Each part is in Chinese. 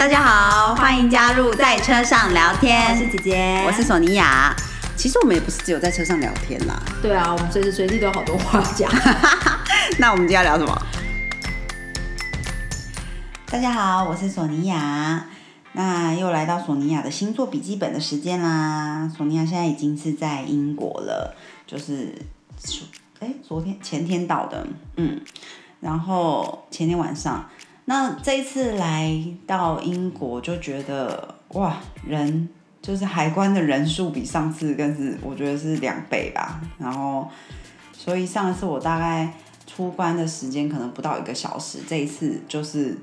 大家好，欢迎加入在车上聊天。我是姐姐，我是索尼娅。其实我们也不是只有在车上聊天啦。对啊，我们随时随地都有好多话讲。那我们今天要聊什么？大家好，我是索尼娅。那又来到索尼娅的星座笔记本的时间啦。索尼娅现在已经是在英国了，就是哎，昨天前天到的，嗯，然后前天晚上。那这一次来到英国，就觉得哇，人就是海关的人数比上次更是，我觉得是两倍吧。然后，所以上一次我大概出关的时间可能不到一个小时，这一次就是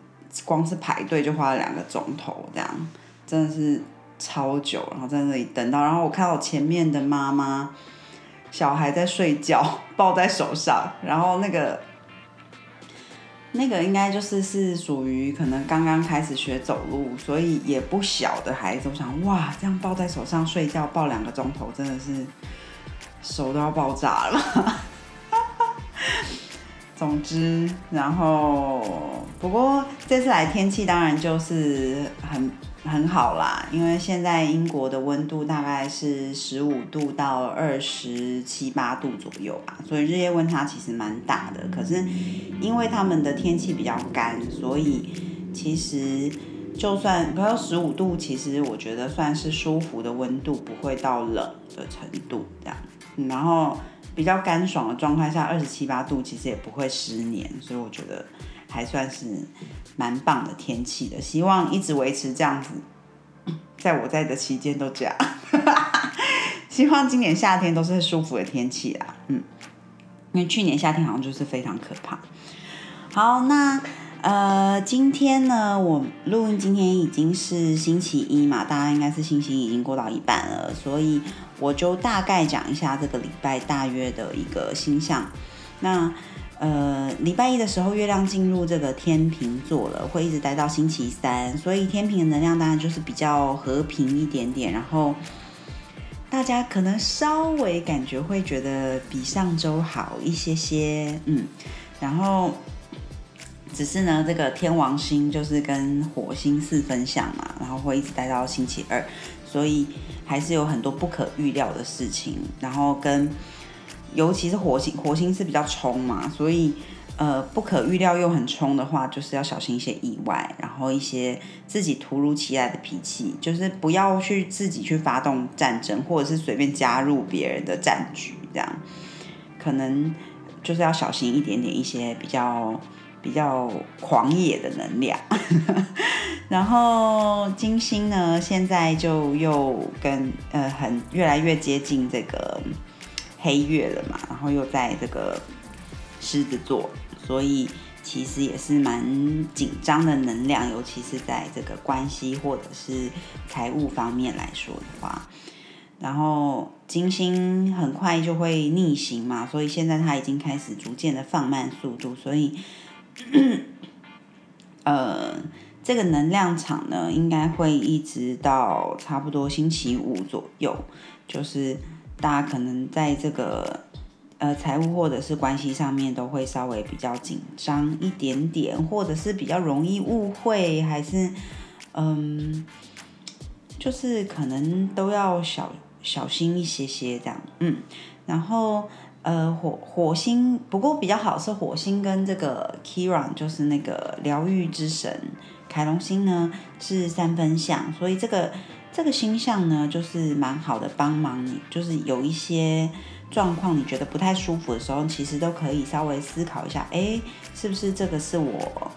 光是排队就花了两个钟头，这样真的是超久。然后在那里等到，然后我看到前面的妈妈小孩在睡觉，抱在手上，然后那个。那个应该就是是属于可能刚刚开始学走路，所以也不小的孩子。我想，哇，这样抱在手上睡觉抱两个钟头，真的是手都要爆炸了。总之，然后不过这次来天气当然就是很。很好啦，因为现在英国的温度大概是十五度到二十七八度左右吧，所以日夜温差其实蛮大的。可是因为他们的天气比较干，所以其实就算快要十五度，其实我觉得算是舒服的温度，不会到冷的程度这样。然后比较干爽的状态下，二十七八度其实也不会失黏，所以我觉得。还算是蛮棒的天气的，希望一直维持这样子，在我在的期间都这样。希望今年夏天都是舒服的天气啦，嗯，因为去年夏天好像就是非常可怕。好，那呃，今天呢，我录音今天已经是星期一嘛，大家应该是星期一已经过到一半了，所以我就大概讲一下这个礼拜大约的一个星象。那呃，礼拜一的时候，月亮进入这个天平座了，会一直待到星期三，所以天平的能量当然就是比较和平一点点。然后大家可能稍微感觉会觉得比上周好一些些，嗯。然后只是呢，这个天王星就是跟火星四分相嘛，然后会一直待到星期二，所以还是有很多不可预料的事情。然后跟尤其是火星，火星是比较冲嘛，所以呃不可预料又很冲的。话，就是要小心一些意外，然后一些自己突如其来的。脾气，就是不要去自己去发动战争，或者是随便加入别人的。战局，这样可能就是要小心一点点一些比较比较狂野的。能量。然后金星呢，现在就又跟呃很越来越接近这个。黑月了嘛，然后又在这个狮子座，所以其实也是蛮紧张的能量，尤其是在这个关系或者是财务方面来说的话。然后金星很快就会逆行嘛，所以现在它已经开始逐渐的放慢速度，所以呃，这个能量场呢，应该会一直到差不多星期五左右，就是。大家可能在这个呃财务或者是关系上面都会稍微比较紧张一点点，或者是比较容易误会，还是嗯，就是可能都要小小心一些些这样，嗯，然后呃火火星不过比较好是火星跟这个 Kiran 就是那个疗愈之神凯龙星呢是三分相，所以这个。这个星象呢，就是蛮好的，帮忙你，就是有一些状况你觉得不太舒服的时候，其实都可以稍微思考一下，哎，是不是这个是我，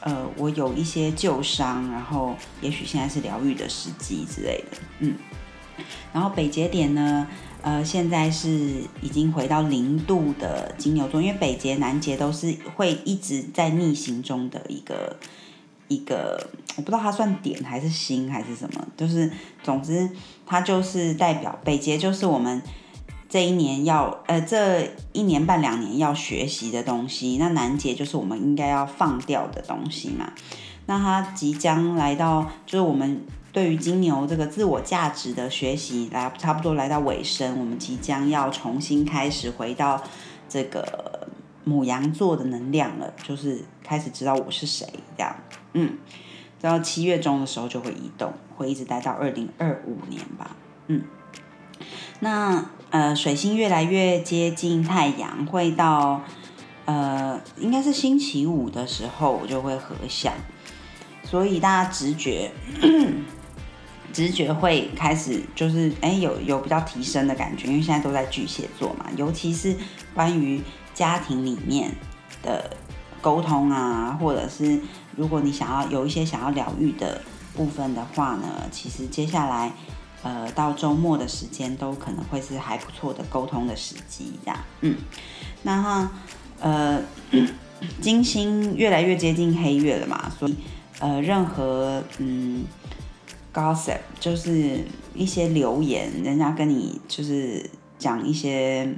呃，我有一些旧伤，然后也许现在是疗愈的时机之类的，嗯。然后北节点呢，呃，现在是已经回到零度的金牛座，因为北节、南节都是会一直在逆行中的一个。一个我不知道它算点还是星还是什么，就是总之它就是代表北捷，就是我们这一年要呃这一年半两年要学习的东西。那南捷就是我们应该要放掉的东西嘛。那它即将来到，就是我们对于金牛这个自我价值的学习来差不多来到尾声，我们即将要重新开始回到这个母羊座的能量了，就是开始知道我是谁这样。嗯，然后七月中的时候就会移动，会一直待到二零二五年吧。嗯，那呃，水星越来越接近太阳，会到呃，应该是星期五的时候我就会合相，所以大家直觉 直觉会开始就是哎有有比较提升的感觉，因为现在都在巨蟹座嘛，尤其是关于家庭里面的沟通啊，或者是如果你想要有一些想要疗愈的部分的话呢，其实接下来呃到周末的时间都可能会是还不错的沟通的时机，这样，嗯，那哈呃 金星越来越接近黑月了嘛，所以呃任何嗯。gossip 就是一些留言，人家跟你就是讲一些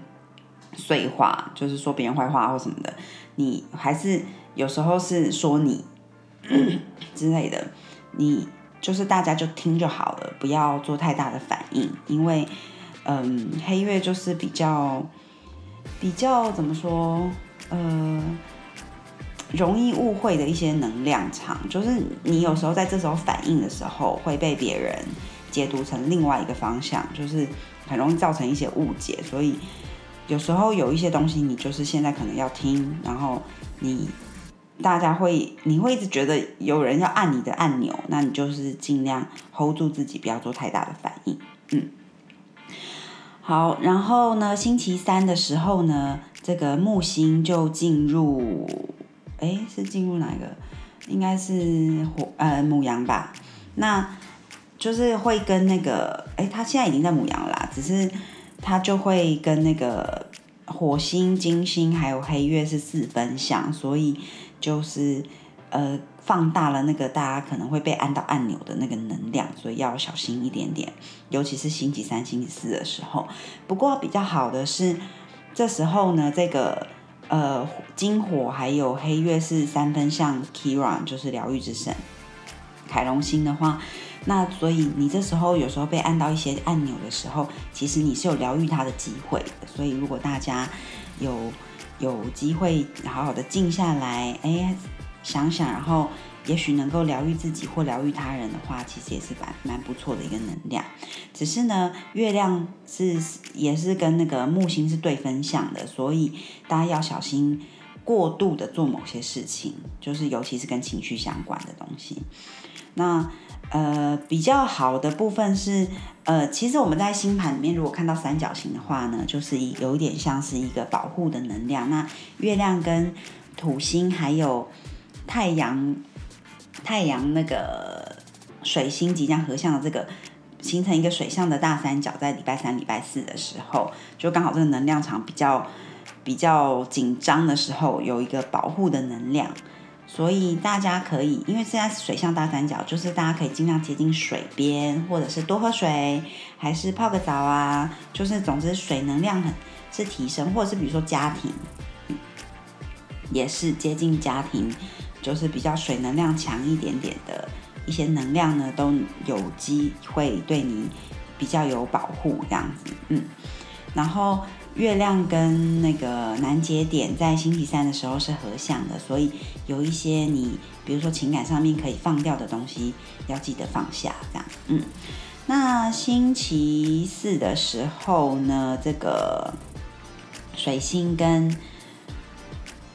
碎话，就是说别人坏话或什么的，你还是有时候是说你 之类的，你就是大家就听就好了，不要做太大的反应，因为嗯，黑月就是比较比较怎么说，呃。容易误会的一些能量场，就是你有时候在这时候反应的时候，会被别人解读成另外一个方向，就是很容易造成一些误解。所以有时候有一些东西，你就是现在可能要听，然后你大家会你会一直觉得有人要按你的按钮，那你就是尽量 hold 住自己，不要做太大的反应。嗯，好，然后呢，星期三的时候呢，这个木星就进入。哎，是进入哪一个？应该是火呃母羊吧。那就是会跟那个哎，他现在已经在母羊啦，只是他就会跟那个火星、金星还有黑月是四分相，所以就是呃放大了那个大家可能会被按到按钮的那个能量，所以要小心一点点，尤其是星期三、星期四的时候。不过比较好的是，这时候呢，这个。呃，金火还有黑月是三分像，Kiran 就是疗愈之神。凯龙星的话，那所以你这时候有时候被按到一些按钮的时候，其实你是有疗愈它的机会。所以如果大家有有机会好好的静下来，哎，想想，然后。也许能够疗愈自己或疗愈他人的话，其实也是蛮蛮不错的一个能量。只是呢，月亮是也是跟那个木星是对分相的，所以大家要小心过度的做某些事情，就是尤其是跟情绪相关的东西。那呃比较好的部分是呃，其实我们在星盘里面如果看到三角形的话呢，就是有一点像是一个保护的能量。那月亮跟土星还有太阳。太阳那个水星即将合相的这个形成一个水象的大三角，在礼拜三、礼拜四的时候，就刚好这个能量场比较比较紧张的时候，有一个保护的能量，所以大家可以，因为现在水象大三角，就是大家可以尽量接近水边，或者是多喝水，还是泡个澡啊，就是总之水能量很是提升，或者是比如说家庭也是接近家庭。就是比较水能量强一点点的一些能量呢，都有机会对你比较有保护这样子，嗯。然后月亮跟那个南节点在星期三的时候是合相的，所以有一些你比如说情感上面可以放掉的东西，要记得放下这样，嗯。那星期四的时候呢，这个水星跟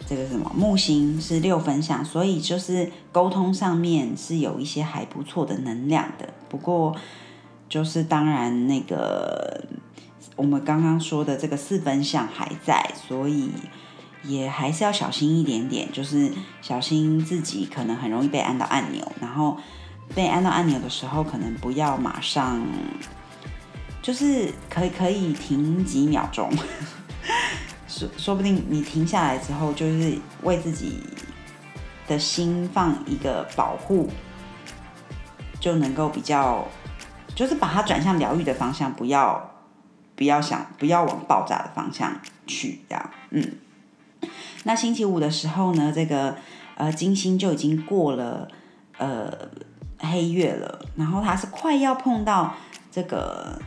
这个什么木星是六分相，所以就是沟通上面是有一些还不错的能量的。不过就是当然那个我们刚刚说的这个四分相还在，所以也还是要小心一点点，就是小心自己可能很容易被按到按钮，然后被按到按钮的时候，可能不要马上，就是可以可以停几秒钟。说说不定你停下来之后，就是为自己的心放一个保护，就能够比较，就是把它转向疗愈的方向，不要不要想不要往爆炸的方向去，这样，嗯。那星期五的时候呢，这个呃金星就已经过了呃黑月了，然后它是快要碰到这个。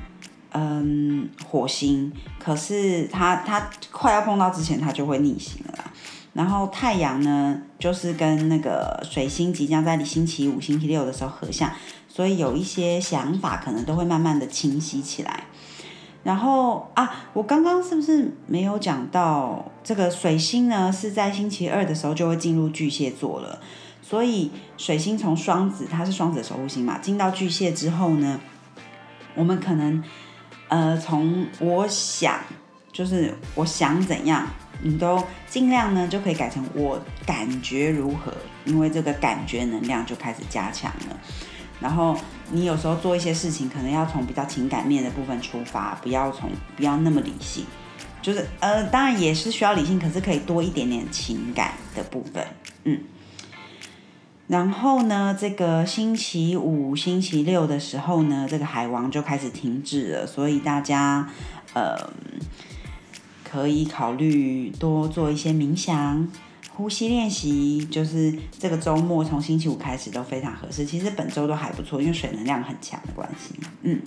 嗯，火星，可是它它快要碰到之前，它就会逆行了。然后太阳呢，就是跟那个水星即将在你星期五、星期六的时候合相，所以有一些想法可能都会慢慢的清晰起来。然后啊，我刚刚是不是没有讲到这个水星呢？是在星期二的时候就会进入巨蟹座了。所以水星从双子，它是双子守护星嘛，进到巨蟹之后呢，我们可能呃，从我想就是我想怎样，你都尽量呢就可以改成我感觉如何，因为这个感觉能量就开始加强了。然后你有时候做一些事情，可能要从比较情感面的部分出发，不要从不要那么理性，就是呃，当然也是需要理性，可是可以多一点点情感的部分，嗯。然后呢，这个星期五、星期六的时候呢，这个海王就开始停止了，所以大家呃可以考虑多做一些冥想。呼吸练习就是这个周末从星期五开始都非常合适。其实本周都还不错，因为水能量很强的关系。嗯，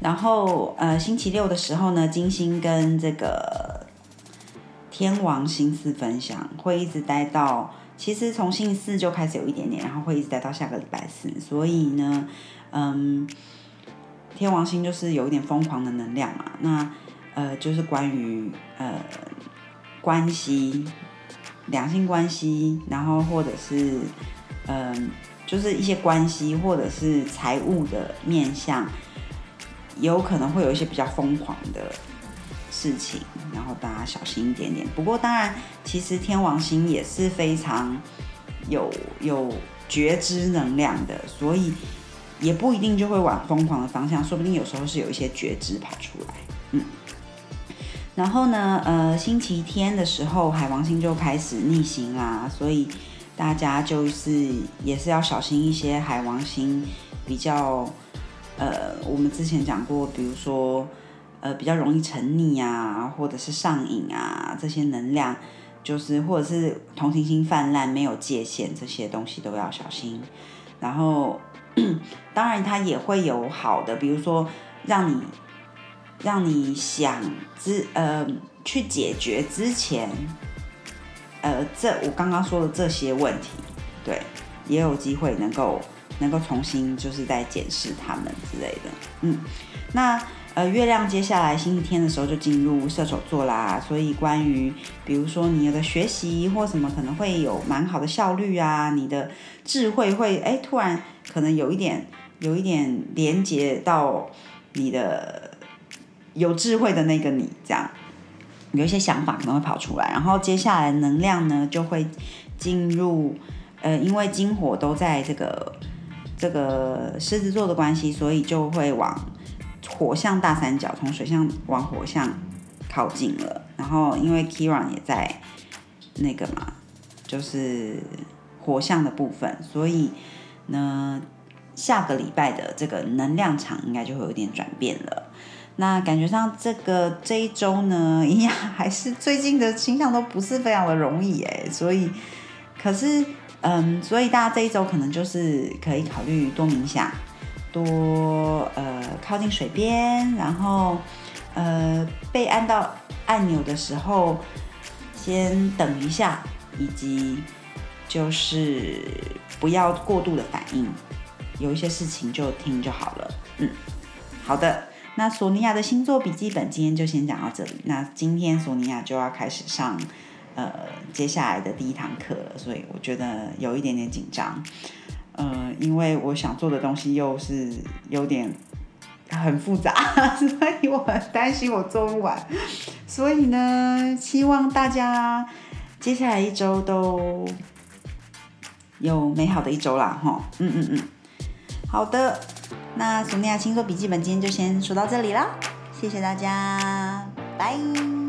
然后呃星期六的时候呢，金星跟这个天王星四分享，会一直待到其实从星期四就开始有一点点，然后会一直待到下个礼拜四。所以呢，嗯，天王星就是有一点疯狂的能量嘛。那呃就是关于呃关系。两性关系，然后或者是，嗯，就是一些关系，或者是财务的面向，有可能会有一些比较疯狂的事情，然后大家小心一点点。不过当然，其实天王星也是非常有有觉知能量的，所以也不一定就会往疯狂的方向，说不定有时候是有一些觉知跑出来，嗯。然后呢，呃，星期天的时候，海王星就开始逆行啦，所以大家就是也是要小心一些。海王星比较，呃，我们之前讲过，比如说，呃，比较容易沉溺啊，或者是上瘾啊，这些能量，就是或者是同情心泛滥、没有界限，这些东西都要小心。然后，当然它也会有好的，比如说让你。让你想之呃去解决之前，呃，这我刚刚说的这些问题，对，也有机会能够能够重新就是在检视他们之类的，嗯，那呃月亮接下来星期天的时候就进入射手座啦，所以关于比如说你的学习或什么可能会有蛮好的效率啊，你的智慧会哎突然可能有一点有一点连接到你的。有智慧的那个你，这样有一些想法可能会跑出来，然后接下来能量呢就会进入，呃，因为金火都在这个这个狮子座的关系，所以就会往火象大三角，从水象往火象靠近了。然后因为 Kiran 也在那个嘛，就是火象的部分，所以呢，下个礼拜的这个能量场应该就会有点转变了。那感觉上这个这一周呢，一样还是最近的星象都不是非常的容易哎，所以可是嗯，所以大家这一周可能就是可以考虑多冥想，多呃靠近水边，然后呃被按到按钮的时候先等一下，以及就是不要过度的反应，有一些事情就听就好了。嗯，好的。那索尼娅的星座笔记本今天就先讲到这里。那今天索尼娅就要开始上，呃，接下来的第一堂课了，所以我觉得有一点点紧张，呃，因为我想做的东西又是有点很复杂，所以我很担心我做不完。所以呢，希望大家接下来一周都有美好的一周啦，哈，嗯嗯嗯，好的。那索尼娅星座笔记本今天就先说到这里啦，谢谢大家，拜。